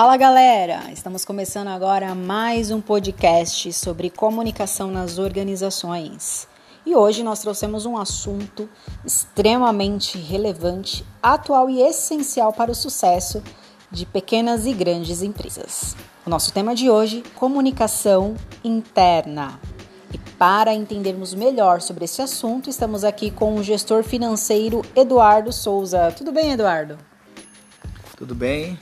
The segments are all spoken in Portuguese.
Fala galera! Estamos começando agora mais um podcast sobre comunicação nas organizações. E hoje nós trouxemos um assunto extremamente relevante, atual e essencial para o sucesso de pequenas e grandes empresas. O nosso tema de hoje: comunicação interna. E para entendermos melhor sobre esse assunto, estamos aqui com o gestor financeiro Eduardo Souza. Tudo bem, Eduardo? Tudo bem.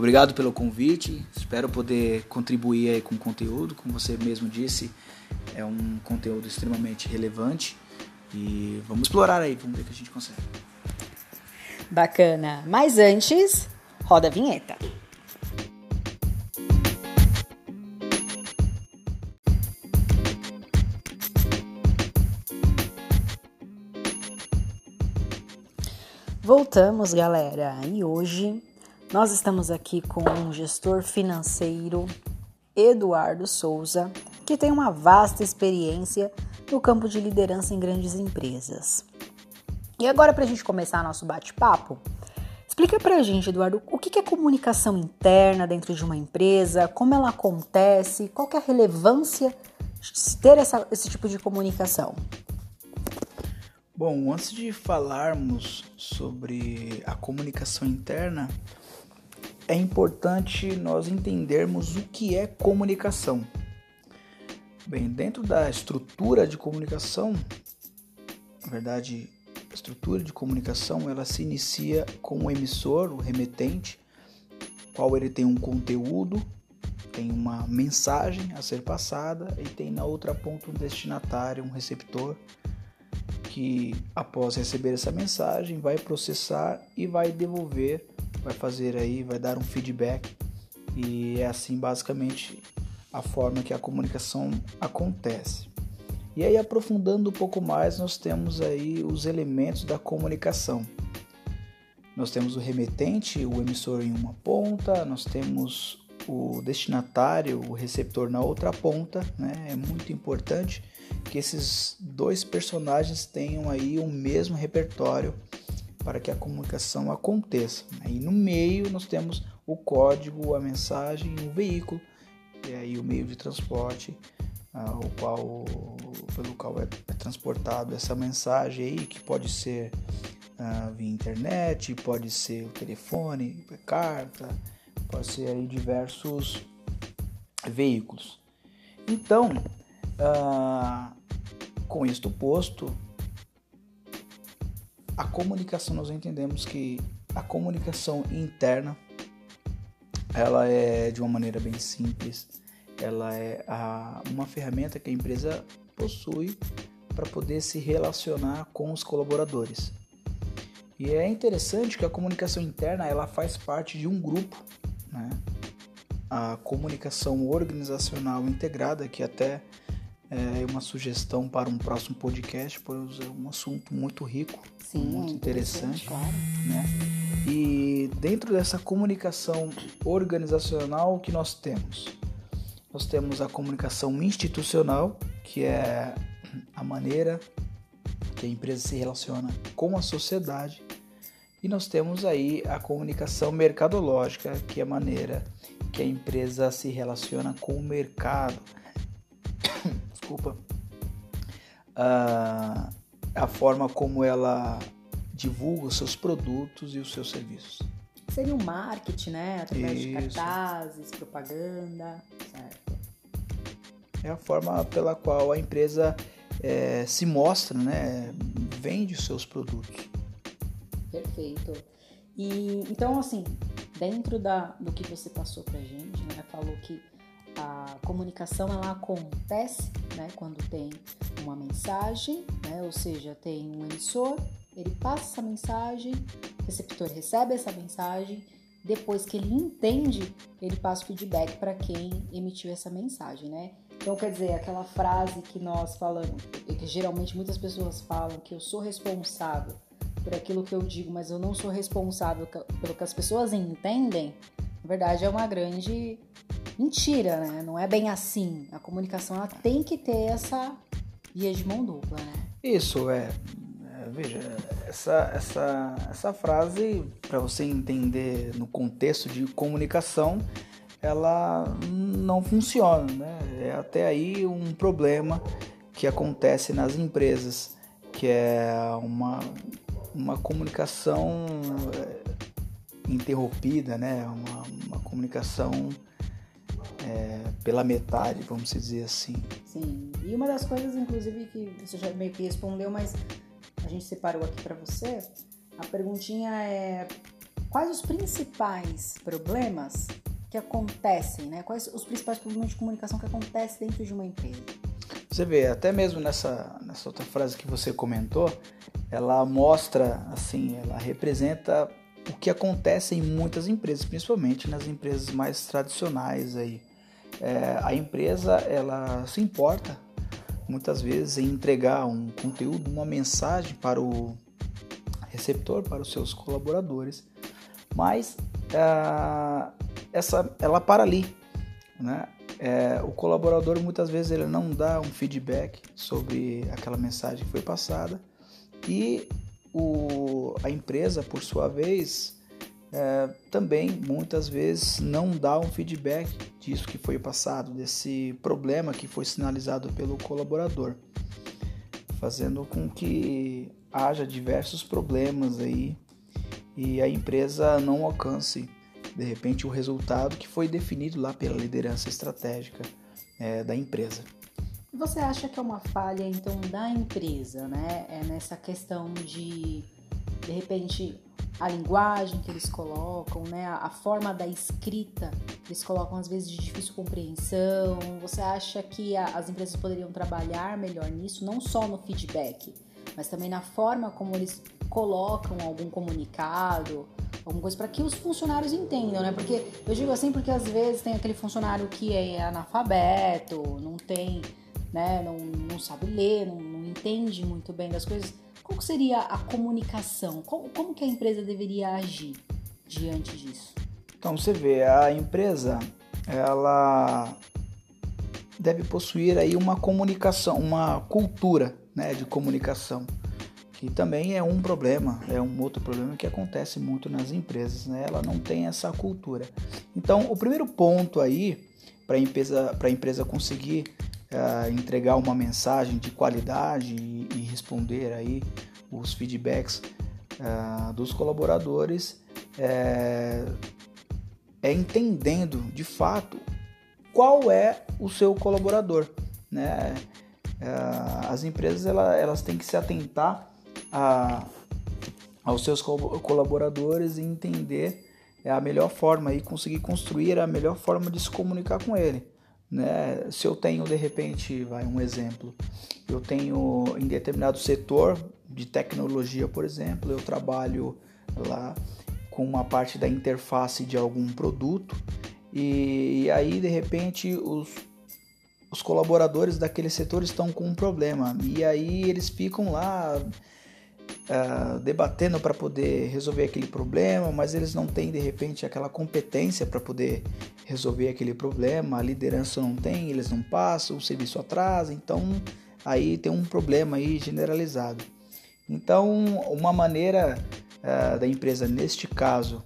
Obrigado pelo convite. Espero poder contribuir aí com o conteúdo. Como você mesmo disse, é um conteúdo extremamente relevante. E vamos explorar aí, vamos ver o que a gente consegue. Bacana. Mas antes, roda a vinheta. Voltamos, galera. E hoje nós estamos aqui com um gestor financeiro, Eduardo Souza, que tem uma vasta experiência no campo de liderança em grandes empresas. E agora, para a gente começar nosso bate-papo, explica para a gente, Eduardo, o que é comunicação interna dentro de uma empresa, como ela acontece, qual é a relevância de ter essa, esse tipo de comunicação. Bom, antes de falarmos sobre a comunicação interna, é importante nós entendermos o que é comunicação. Bem, dentro da estrutura de comunicação, na verdade, a estrutura de comunicação ela se inicia com o emissor, o remetente, qual ele tem um conteúdo, tem uma mensagem a ser passada e tem na outra ponta um destinatário, um receptor que após receber essa mensagem vai processar e vai devolver vai fazer aí, vai dar um feedback e é assim basicamente a forma que a comunicação acontece. E aí aprofundando um pouco mais, nós temos aí os elementos da comunicação. Nós temos o remetente, o emissor em uma ponta, nós temos o destinatário, o receptor na outra ponta, né? É muito importante que esses dois personagens tenham aí o mesmo repertório para que a comunicação aconteça. E no meio nós temos o código, a mensagem, o veículo, e aí o meio de transporte, uh, o qual, pelo qual é, é, transportado essa mensagem aí, que pode ser uh, via internet, pode ser o telefone, carta, pode ser aí diversos veículos. Então, uh, com isto posto, a comunicação nós entendemos que a comunicação interna ela é de uma maneira bem simples ela é a, uma ferramenta que a empresa possui para poder se relacionar com os colaboradores e é interessante que a comunicação interna ela faz parte de um grupo né? a comunicação organizacional integrada que até é uma sugestão para um próximo podcast, pois é um assunto muito rico, Sim, muito interessante, claro. né? E dentro dessa comunicação organizacional, o que nós temos? Nós temos a comunicação institucional, que é a maneira que a empresa se relaciona com a sociedade, e nós temos aí a comunicação mercadológica, que é a maneira que a empresa se relaciona com o mercado desculpa, a, a forma como ela divulga os seus produtos e os seus serviços. Seria o marketing, né? Através Isso. de cartazes, propaganda, certo? É a forma pela qual a empresa é, se mostra, né? Vende os seus produtos. Perfeito. E então, assim, dentro da, do que você passou pra gente, né? Falou que a comunicação ela acontece né, quando tem uma mensagem, né, ou seja, tem um emissor, ele passa essa mensagem, o receptor recebe essa mensagem, depois que ele entende, ele passa o feedback para quem emitiu essa mensagem, né? Então, quer dizer, aquela frase que nós falamos, que geralmente muitas pessoas falam que eu sou responsável por aquilo que eu digo, mas eu não sou responsável pelo que as pessoas entendem, na verdade é uma grande mentira, né? Não é bem assim. A comunicação ela tem que ter essa via de mão dupla, né? Isso, é. é veja, essa, essa, essa frase, para você entender no contexto de comunicação, ela não funciona, né? É até aí um problema que acontece nas empresas, que é uma, uma comunicação é, interrompida, né? Uma, uma comunicação é, pela metade, vamos dizer assim. Sim, e uma das coisas, inclusive, que você já meio que respondeu, mas a gente separou aqui para você, a perguntinha é quais os principais problemas que acontecem, né? Quais os principais problemas de comunicação que acontecem dentro de uma empresa? Você vê, até mesmo nessa, nessa outra frase que você comentou, ela mostra, assim, ela representa o que acontece em muitas empresas, principalmente nas empresas mais tradicionais aí. É, a empresa ela se importa muitas vezes em entregar um conteúdo, uma mensagem para o receptor, para os seus colaboradores, mas é, essa, ela para ali, né? É, o colaborador muitas vezes ele não dá um feedback sobre aquela mensagem que foi passada e o, a empresa, por sua vez, é, também muitas vezes não dá um feedback disso que foi passado, desse problema que foi sinalizado pelo colaborador, fazendo com que haja diversos problemas aí e a empresa não alcance de repente o resultado que foi definido lá pela liderança estratégica é, da empresa. Você acha que é uma falha então da empresa, né? É nessa questão de de repente a linguagem que eles colocam, né? A forma da escrita eles colocam às vezes de difícil compreensão. Você acha que a, as empresas poderiam trabalhar melhor nisso, não só no feedback, mas também na forma como eles colocam algum comunicado, alguma coisa para que os funcionários entendam, né? Porque eu digo assim porque às vezes tem aquele funcionário que é analfabeto, não tem né, não, não sabe ler, não, não entende muito bem das coisas, qual seria a comunicação? Como, como que a empresa deveria agir diante disso? Então você vê, a empresa ela deve possuir aí uma comunicação, uma cultura né, de comunicação, que também é um problema, é um outro problema que acontece muito nas empresas, né? Ela não tem essa cultura. Então, o primeiro ponto aí para a empresa, empresa conseguir uh, entregar uma mensagem de qualidade responder aí os feedbacks uh, dos colaboradores é, é, entendendo de fato qual é o seu colaborador, né? Uh, as empresas elas, têm que se atentar a, aos seus colaboradores e entender a melhor forma e conseguir construir a melhor forma de se comunicar com ele. Né? Se eu tenho de repente, vai um exemplo, eu tenho em determinado setor de tecnologia, por exemplo, eu trabalho lá com uma parte da interface de algum produto e, e aí de repente os, os colaboradores daquele setor estão com um problema e aí eles ficam lá uh, debatendo para poder resolver aquele problema, mas eles não têm de repente aquela competência para poder resolver aquele problema, a liderança não tem, eles não passam, o serviço atrasa, então aí tem um problema aí generalizado. Então, uma maneira uh, da empresa neste caso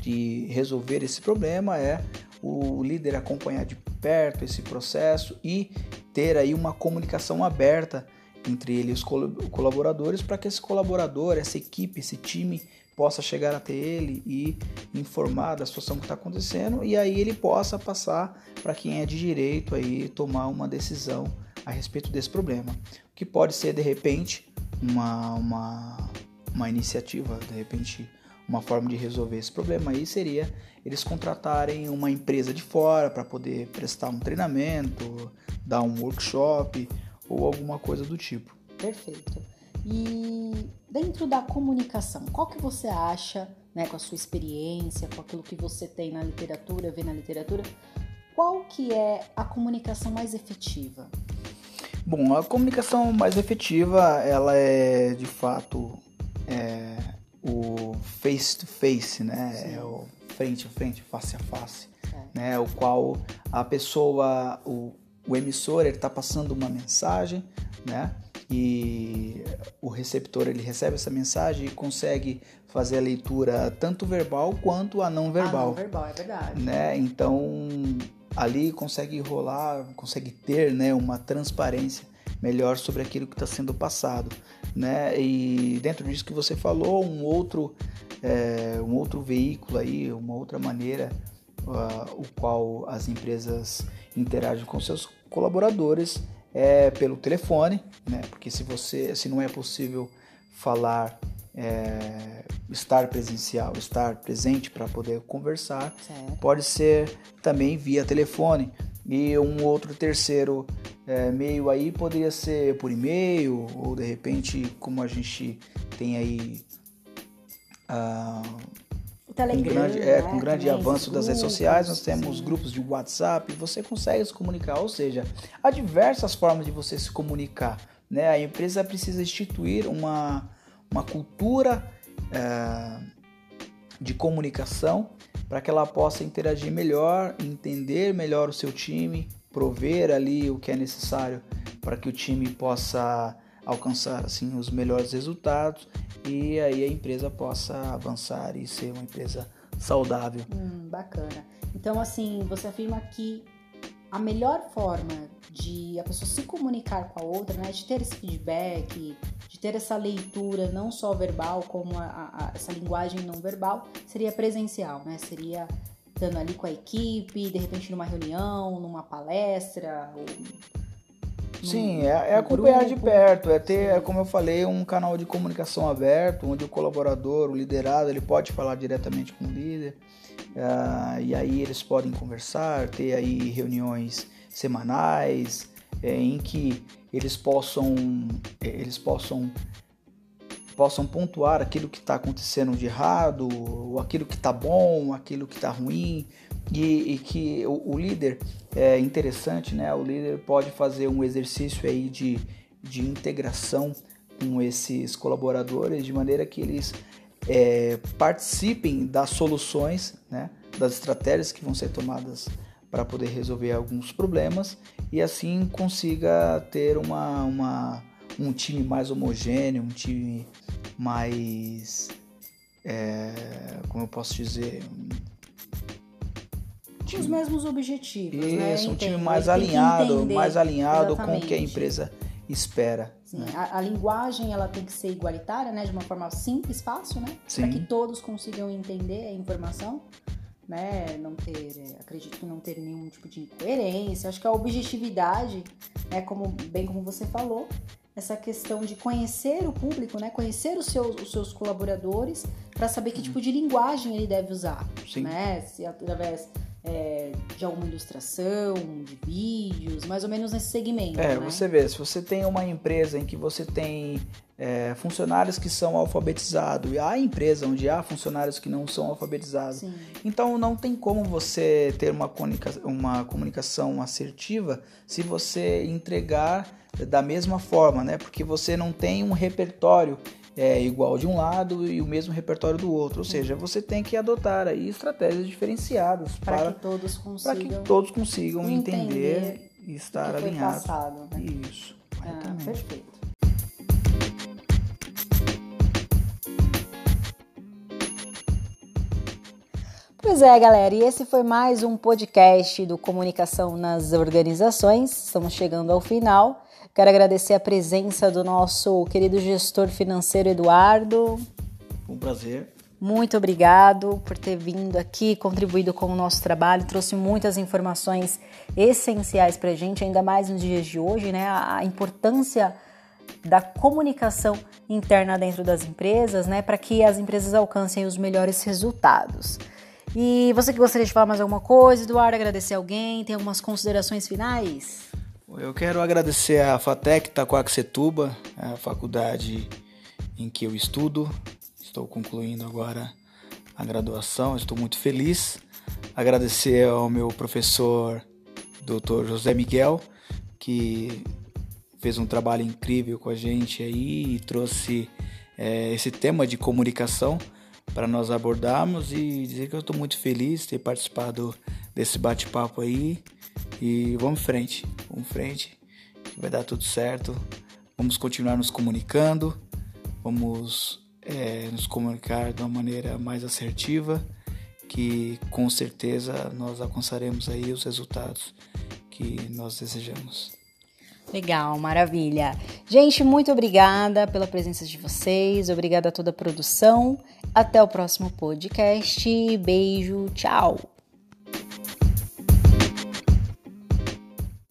de resolver esse problema é o líder acompanhar de perto esse processo e ter aí uma comunicação aberta entre ele e os colaboradores para que esse colaborador, essa equipe, esse time possa chegar até ele e informar da situação que está acontecendo e aí ele possa passar para quem é de direito aí tomar uma decisão a respeito desse problema, que pode ser de repente uma, uma, uma iniciativa, de repente uma forma de resolver esse problema aí seria eles contratarem uma empresa de fora para poder prestar um treinamento, dar um workshop ou alguma coisa do tipo. Perfeito. E dentro da comunicação, qual que você acha, né, com a sua experiência, com aquilo que você tem na literatura, vê na literatura, qual que é a comunicação mais efetiva? Bom, a comunicação mais efetiva, ela é de fato é, o face to face, né? Sim. É o frente a frente, face a face, é. né? O qual a pessoa, o, o emissor ele está passando uma mensagem, né? E o, receptor ele recebe essa mensagem e consegue fazer a leitura tanto verbal quanto a não verbal. A não verbal, é verdade. Né? Então ali consegue rolar, consegue ter né, uma transparência melhor sobre aquilo que está sendo passado. Né? E dentro disso que você falou, um outro, é, um outro veículo aí, uma outra maneira uh, o qual as empresas interagem com seus colaboradores é pelo telefone, né? Porque se você, se não é possível falar, é, estar presencial, estar presente para poder conversar, certo. pode ser também via telefone. E um outro terceiro é, meio aí poderia ser por e-mail ou de repente como a gente tem aí uh, Telegram, com grande, é, com né, grande avanço das redes sociais, nós temos sim. grupos de WhatsApp, você consegue se comunicar, ou seja, há diversas formas de você se comunicar. Né? A empresa precisa instituir uma, uma cultura é, de comunicação para que ela possa interagir melhor, entender melhor o seu time, prover ali o que é necessário para que o time possa alcançar assim os melhores resultados e aí a empresa possa avançar e ser uma empresa saudável. Hum, bacana. Então, assim, você afirma que a melhor forma de a pessoa se comunicar com a outra, né, de ter esse feedback, de ter essa leitura não só verbal como a, a, essa linguagem não verbal, seria presencial, né? Seria estando ali com a equipe, de repente numa reunião, numa palestra, ou Sim, é, é acompanhar grupo. de perto, é ter, é, como eu falei, um canal de comunicação aberto, onde o colaborador, o liderado, ele pode falar diretamente com o líder, uh, e aí eles podem conversar, ter aí reuniões semanais, é, em que eles possam, é, eles possam possam pontuar aquilo que está acontecendo de errado, ou aquilo que está bom, aquilo que está ruim, e, e que o, o, líder é interessante, né? O líder pode fazer um exercício aí de, de integração com esses colaboradores de maneira que eles é, participem das soluções, né? Das estratégias que vão ser tomadas para poder resolver alguns problemas e assim consiga ter uma, uma um time mais homogêneo, um time mais é, como eu posso dizer, time. os mesmos objetivos, Isso, né? um time mais alinhado, mais alinhado Exatamente. com o que a empresa espera. Sim, né? a, a, linguagem ela tem que ser igualitária, né? De uma forma simples, fácil, né? Para que todos consigam entender a informação, né? Não ter, é, acredito que não ter nenhum tipo de incoerência. Acho que a objetividade, né? Como bem como você falou, essa questão de conhecer o público, né? Conhecer os seus, os seus colaboradores para saber que uhum. tipo de linguagem ele deve usar, Sim. né? Se através é, de alguma ilustração, de vídeos, mais ou menos nesse segmento. É, né? você vê, se você tem uma empresa em que você tem é, funcionários que são alfabetizados e há empresa onde há funcionários que não são alfabetizados, Sim. então não tem como você ter uma, comunica uma comunicação assertiva se você entregar da mesma forma, né? Porque você não tem um repertório é igual de um lado e o mesmo repertório do outro. Ou seja, você tem que adotar aí estratégias diferenciadas para, para que todos consigam, que todos consigam entender, entender e estar alinhados. Passado, né? Isso. Ah, perfeito. Pois é, galera, e esse foi mais um podcast do Comunicação nas Organizações. Estamos chegando ao final. Quero agradecer a presença do nosso querido gestor financeiro Eduardo. Um prazer. Muito obrigado por ter vindo aqui, contribuído com o nosso trabalho, trouxe muitas informações essenciais para a gente, ainda mais nos dias de hoje, né? A importância da comunicação interna dentro das empresas, né? Para que as empresas alcancem os melhores resultados. E você que gostaria de falar mais alguma coisa, Eduardo, agradecer alguém, tem algumas considerações finais? Eu quero agradecer a FATEC Taquaquecetuba, a faculdade em que eu estudo. Estou concluindo agora a graduação, estou muito feliz. Agradecer ao meu professor, Dr. José Miguel, que fez um trabalho incrível com a gente aí e trouxe é, esse tema de comunicação para nós abordarmos e dizer que eu estou muito feliz de ter participado desse bate-papo aí e vamos em frente, vamos em frente, que vai dar tudo certo. Vamos continuar nos comunicando vamos é, nos comunicar de uma maneira mais assertiva, que com certeza nós alcançaremos aí os resultados que nós desejamos. Legal, maravilha. Gente, muito obrigada pela presença de vocês, obrigada a toda a produção. Até o próximo podcast. Beijo, tchau.